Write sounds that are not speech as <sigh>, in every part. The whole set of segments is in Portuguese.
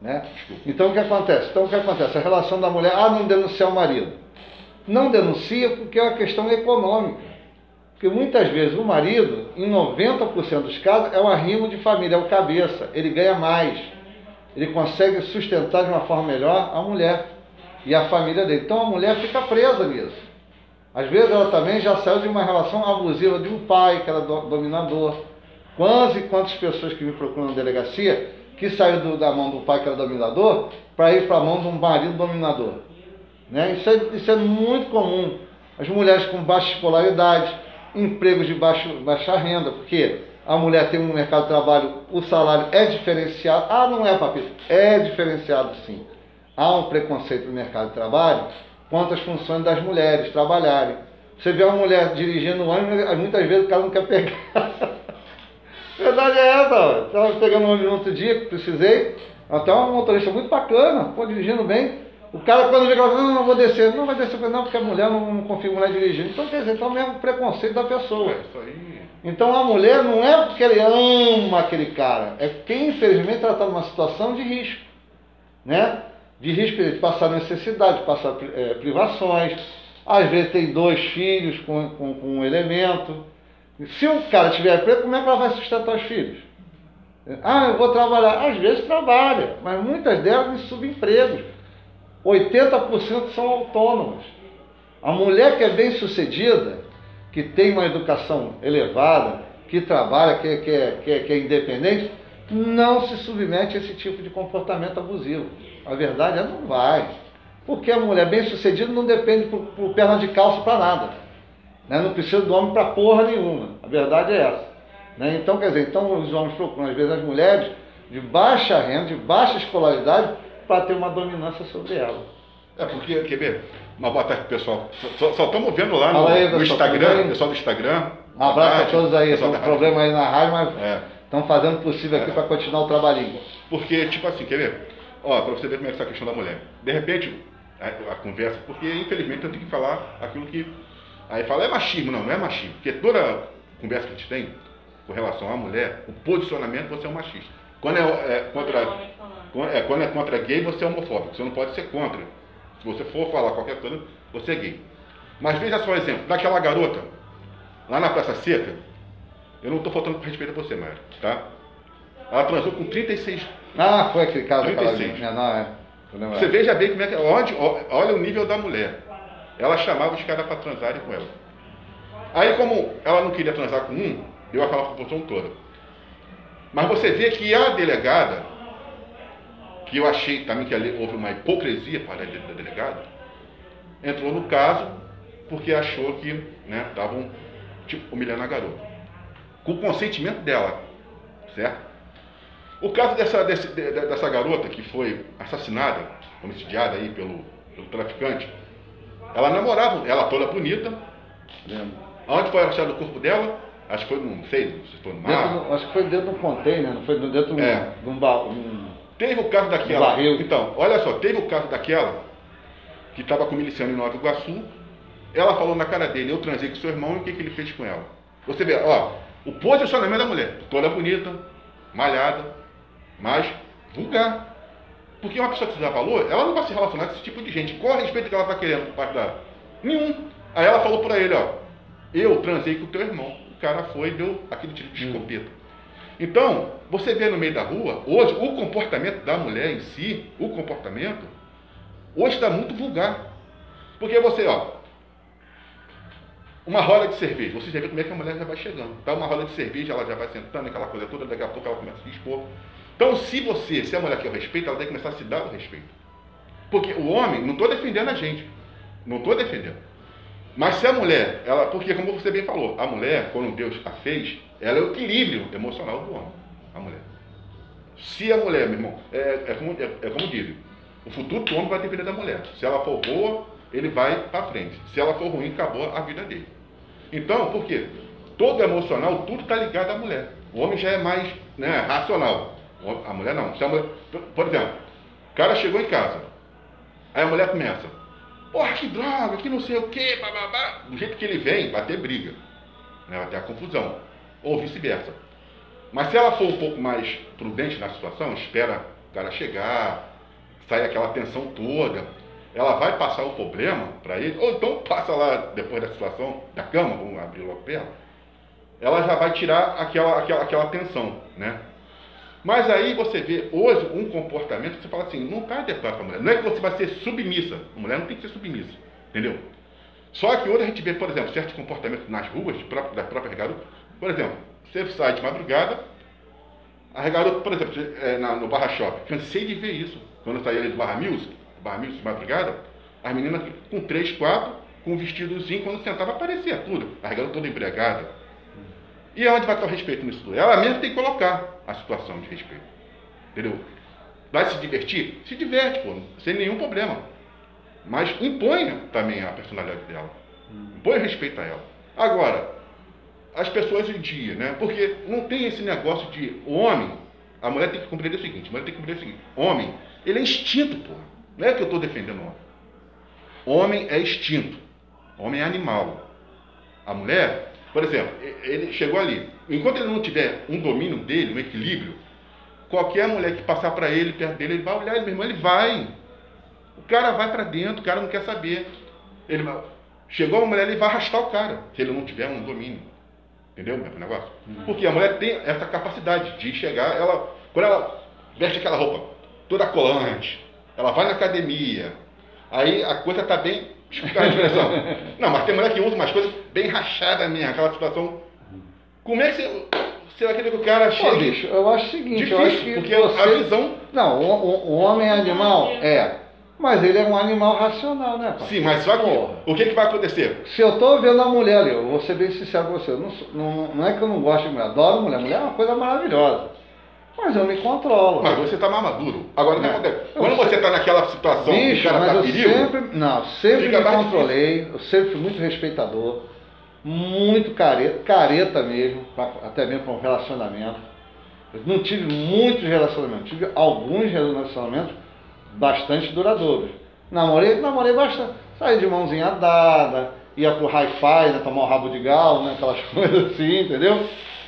Né? Então o que acontece? Então o que acontece? A relação da mulher, ah, não denunciar o marido. Não denuncia porque é uma questão econômica. Porque muitas vezes o marido, em 90% dos casos, é um arrimo de família, é o cabeça, ele ganha mais. Ele consegue sustentar de uma forma melhor a mulher e a família dele. Então a mulher fica presa nisso. Às vezes ela também já saiu de uma relação abusiva de um pai que era dominador. Quantas e quantas pessoas que me procuram na delegacia que saiu do, da mão do pai que era dominador para ir para a mão de um marido dominador. Né? Isso, é, isso é muito comum. As mulheres com baixa escolaridade, empregos de baixo, baixa renda, porque a mulher tem um mercado de trabalho, o salário é diferenciado. Ah, não é, papito? É diferenciado sim. Há um preconceito no mercado de trabalho quanto às funções das mulheres trabalharem. Você vê uma mulher dirigindo um ônibus, muitas vezes o cara não quer pegar. <laughs> Verdade é essa, estava pegando um ônibus no outro dia, que precisei, até um motorista muito bacana, pô, dirigindo bem. O cara quando chega não, não vou descer, não vai descer, não, porque a mulher não, não confia mulher dirigindo. Então quer dizer, então é o mesmo preconceito da pessoa. É. Então a mulher não é porque ele ama aquele cara, é porque infelizmente ela está numa situação de risco. Né? De risco de passar necessidade, de passar é, privações. Às vezes tem dois filhos com, com, com um elemento. Se um cara tiver preto, como é que ela vai sustentar os filhos? Ah, eu vou trabalhar. Às vezes trabalha, mas muitas delas em subempregos. 80% são autônomas. A mulher que é bem sucedida, que tem uma educação elevada, que trabalha, que, que, é, que, é, que é independente, não se submete a esse tipo de comportamento abusivo. A verdade é não vai. Porque a mulher bem sucedida não depende por, por perna de calça para nada. Né? Não precisa do homem para porra nenhuma. A verdade é essa. Né? Então, quer dizer, então os homens procuram, às vezes, as mulheres de baixa renda, de baixa escolaridade, para ter uma dominância sobre ela. É porque, quer ver? Uma boa tarde, pessoal. Só, estamos vendo lá no, aí, no Instagram, pessoal do Instagram. Um abraço tarde, a todos aí. Tem um problema aí na rádio, mas é. estão fazendo o possível aqui é. para continuar o trabalhinho. Porque, tipo assim, quer ver? Ó, para você ver como é essa questão da mulher. De repente, a, a conversa, porque infelizmente eu tenho que falar aquilo que Aí fala, é machismo. Não, não é machismo. Porque toda conversa que a gente tem com relação à mulher, o posicionamento, você é um machista. Quando é, é contra, é, quando é contra gay, você é homofóbico. Você não pode ser contra. Se você for falar qualquer coisa, você é gay. Mas veja só o exemplo. Daquela garota, lá na Praça Seca, eu não estou faltando com respeito a você, Maia, tá? Ela transou com 36. Ah, foi aquele caso 36. Não, é. Você veja bem como é que. Onde, olha o nível da mulher. Ela chamava os caras para transarem com ela. Aí, como ela não queria transar com um, deu aquela proporção toda. Mas você vê que a delegada, que eu achei também que ali houve uma hipocrisia para a delegada, entrou no caso porque achou que estavam né, tipo, humilhando a garota. Com o consentimento dela, certo? O caso dessa, desse, dessa garota que foi assassinada, homicidiada aí pelo, pelo traficante, ela namorava, ela toda bonita. Né? Onde foi achado o corpo dela? Acho que foi, não sei, se foi no mar. Acho que foi dentro de um container, não foi dentro é. de um, baú. Um, teve o caso daquela. Um. Então, olha só, teve o caso daquela que estava com o miliciano em Nova Iguaçu. Ela falou na cara dele, eu transei com seu irmão e o que, que ele fez com ela? Você vê, ó, o posicionamento da mulher, toda bonita, malhada, mas vulgar. Porque uma pessoa que se dá valor, ela não vai se relacionar com esse tipo de gente. Qual a respeito que ela está querendo por parte. Nenhum. Aí ela falou para ele, ó, eu transei com o teu irmão. O cara foi e deu aquele tiro de hum. escopeta. Hum. Então, você vê no meio da rua, hoje, o comportamento da mulher em si, o comportamento, hoje está muito vulgar. Porque você, ó, uma roda de cerveja, você já vê como é que a mulher já vai chegando. Tá uma roda de cerveja, ela já vai sentando, aquela coisa toda, daqui a pouco ela começa a se expor. Então, se você, se a mulher quer o respeito, ela tem que começar a se dar o respeito. Porque o homem, não estou defendendo a gente, não estou defendendo. Mas se a mulher, ela, porque como você bem falou, a mulher, quando Deus a fez, ela é o equilíbrio emocional do homem, a mulher. Se a mulher, meu irmão, é, é como, é, é como dizem, o futuro do homem vai depender da mulher. Se ela for boa, ele vai para frente. Se ela for ruim, acabou a vida dele. Então, por quê? Todo emocional, tudo está ligado à mulher. O homem já é mais né, racional. A mulher não. A mulher, por exemplo, o cara chegou em casa, aí a mulher começa, porra, que droga, que não sei o que, bababá. Do jeito que ele vem, vai ter briga. Né? Vai ter a confusão. Ou vice-versa. Mas se ela for um pouco mais prudente na situação, espera o cara chegar, sai aquela tensão toda. Ela vai passar o problema para ele, ou então passa lá depois da situação da cama, vamos abrir logo perto, ela já vai tirar aquela, aquela, aquela tensão, né? Mas aí você vê hoje um comportamento que você fala assim, não está adequado para a mulher. Não é que você vai ser submissa. A mulher não tem que ser submissa. Entendeu? Só que hoje a gente vê, por exemplo, certos comportamentos nas ruas das próprias garotas. Por exemplo, você sai de madrugada, a garota, por exemplo, é, no Barra Shopping, cansei de ver isso. Quando eu saía ali do Barra Music, Music de madrugada, as meninas com três, quatro, com um vestidozinho, quando sentava aparecia tudo. A garota toda embriagada. E onde vai estar o respeito nisso tudo? Ela mesma tem que colocar a situação de respeito. Entendeu? Vai se divertir? Se diverte, pô, sem nenhum problema. Mas imponha também a personalidade dela. Impõe respeito a ela. Agora, as pessoas em dia, né? Porque não tem esse negócio de homem. A mulher tem que compreender o seguinte: a mulher tem que compreender o seguinte: homem, ele é instinto, pô. Não é que eu estou defendendo o homem. Homem é instinto. Homem é animal. A mulher, por exemplo, ele chegou ali. Enquanto ele não tiver um domínio dele, um equilíbrio, qualquer mulher que passar para ele, perto dele, ele vai olhar, ele, meu irmão, ele vai. O cara vai para dentro, o cara não quer saber. Ele chegou uma mulher, ele vai arrastar o cara, se ele não tiver um domínio. Entendeu o negócio? Uhum. Porque a mulher tem essa capacidade de chegar, ela, quando ela veste aquela roupa toda colante, ela vai na academia, aí a coisa está bem. A expressão. <laughs> Não, mas tem mulher que usa umas coisas bem rachadas mesmo, aquela situação. Como é que você, você vai querer que o cara chegue? Pô, bicho, eu acho o seguinte, Difícil, eu acho que porque você... a visão. Não, o, o, homem é animal, é. Mas ele é um animal racional, né, pai? Sim, mas só que Porra. o que, que vai acontecer? Se eu estou vendo a mulher ali, eu vou ser bem sincero com você, não, não, não, é que eu não gosto de mulher, adoro mulher, mulher é uma coisa maravilhosa. Mas eu me controlo. Mas você está mais maduro. Agora, é. acontece? Quando você está naquela situação Bicho, que o cara mas tá eu perigo, sempre, não, sempre me controlei, eu sempre fui muito respeitador, muito careta, careta mesmo, pra- até mesmo para um relacionamento. Eu não tive muitos relacionamentos, tive alguns relacionamentos bastante duradouros. Namorei, namorei bastante. Saí de mãozinha dada, ia pro hi-fi, né, tomar um rabo de galo, né, aquelas <laughs> coisas assim, entendeu?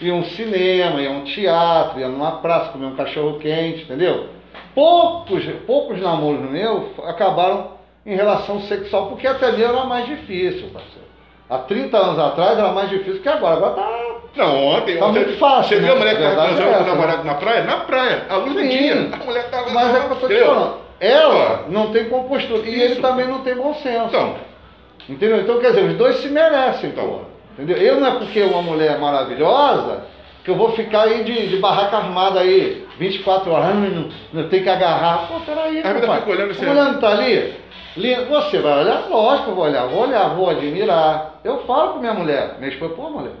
Ia um cinema, ia um teatro, ia numa praça, comer um cachorro quente, entendeu? Poucos, poucos namoros meus acabaram em relação sexual, porque até mesmo era mais difícil, parceiro. Há 30 anos atrás era mais difícil que agora. Agora tá Não, ontem, Tá ontem muito fácil, Você né? viu a mulher que Verdade transando é com o essa, namorado na praia? Na praia, a luz do Sim. dia. A mulher estava Mas é o que eu tô te falando. Ela não tem compostura. E ele também não tem bom senso. Então, Entendeu? Então, quer dizer, os dois se merecem, Então. Entendeu? Eu não é porque uma mulher é maravilhosa que eu vou ficar aí de, de barraca armada aí 24 horas, ah, não, não tem que agarrar. Pô, peraí, Aí você papai. fica olhando A mulher não tá ali? Li- Você vai olhar? Lógico que eu vou olhar. Vou olhar, vou admirar. Eu falo com minha mulher. Minha esposa, pô, mulher,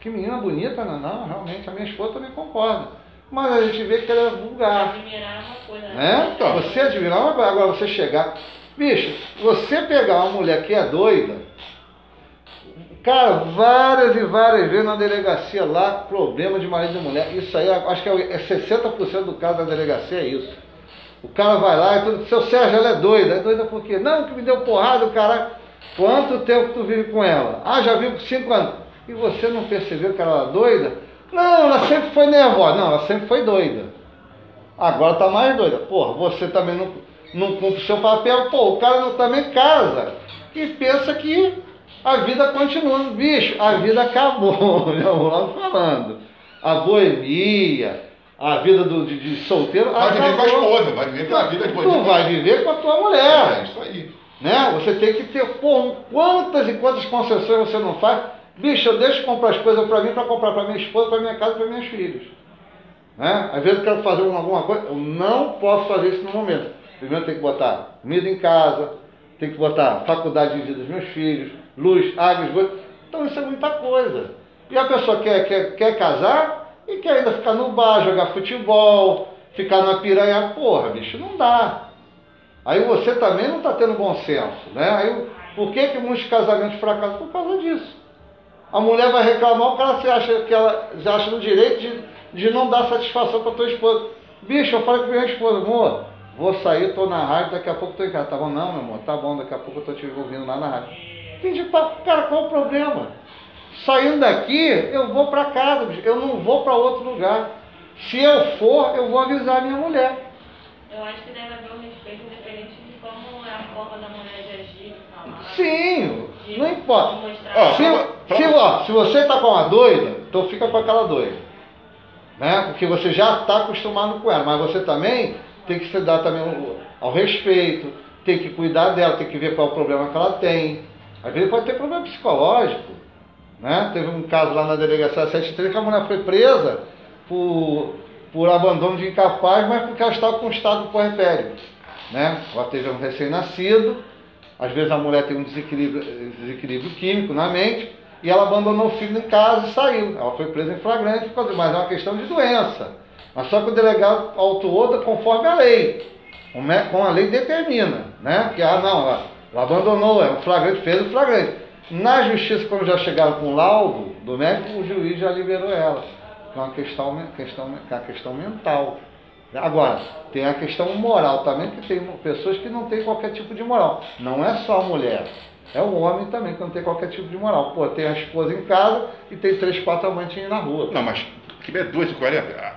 que menina bonita, não, não, realmente, a minha esposa também concorda. Mas a gente vê que ela é vulgar. Admirar uma coisa. Né? Então. Você admirar uma coisa, agora você chegar. Bicho, você pegar uma mulher que é doida, cara, várias e várias vezes na delegacia lá, problema de marido e mulher. Isso aí, acho que é 60% do caso da delegacia é isso. O cara vai lá e tudo, seu Sérgio, ela é doida. É doida por quê? Não, que me deu porrada, o cara. Quanto tempo tu vive com ela? Ah, já vivo 5 anos. E você não percebeu que ela era doida? Não, ela sempre foi nervosa. Não, ela sempre foi doida. Agora tá mais doida. Porra, você também não, não cumpre o seu papel. Pô, o cara não, também casa e pensa que a vida continua. Bicho, a vida acabou. <laughs> Vou logo falando. A boemia, a vida do, de, de solteiro. vai viver com a acabou. esposa, vai viver com a vida de Tu vai viver com a tua mulher. É isso aí. Né? Você tem que ter, pô, quantas e quantas concessões você não faz? Bicho, eu deixo comprar as coisas para mim, para comprar para minha esposa, para minha casa para meus filhos. Né? Às vezes eu quero fazer alguma coisa, eu não posso fazer isso no momento. Primeiro tem que botar comida em casa, tem que botar faculdade de vida dos meus filhos, luz, água, esgoto. Então isso é muita coisa. E a pessoa quer, quer, quer casar e quer ainda ficar no bar, jogar futebol, ficar na piranha. Porra, bicho, não dá. Aí você também não está tendo bom senso, né? Aí, por que, que muitos casamentos fracassam? Por causa disso. A mulher vai reclamar, o cara se acha que ela se acha no direito de, de não dar satisfação para tua esposa. Bicho, eu falei com minha esposa, amor, vou sair, tô na rádio, daqui a pouco tô em casa. Tá bom? Não, meu amor, tá bom, daqui a pouco eu tô te ouvindo lá na rádio. Fim de papo, cara, qual o problema? Saindo daqui, eu vou para casa, eu não vou para outro lugar. Se eu for, eu vou avisar minha mulher. Eu acho que deve haver um respeito independente de como é a forma da mulher de agir, falar. Sim, de não importa. Ó, Se, Pra- se, ó, se você está com uma doida, então fica com aquela doida. Né? Porque você já está acostumado com ela, mas você também tem que se dar também ao, ao respeito, tem que cuidar dela, tem que ver qual é o problema que ela tem. Às vezes pode ter problema psicológico. Né? Teve um caso lá na delegacia 73 que a mulher foi presa por, por abandono de incapaz, mas porque ela estava com estado puerpério. Né? Ela teve um recém-nascido, às vezes a mulher tem um desequilíbrio, desequilíbrio químico na mente e ela abandonou o filho em casa e saiu. Ela foi presa em flagrante, mas é uma questão de doença. Mas só que o delegado autuou conforme a lei. Como a lei determina. Né? Que, ah, não, ela abandonou, é um flagrante, fez o flagrante. Na justiça, quando já chegaram com o laudo do médico, o juiz já liberou ela. É uma questão, questão, que é uma questão mental. Agora, tem a questão moral também, que tem pessoas que não têm qualquer tipo de moral. Não é só a mulher. É o homem também que não tem qualquer tipo de moral. Pô, tem a esposa em casa e tem três, quatro amantes na rua. Não, mas que é 2,40? Ah,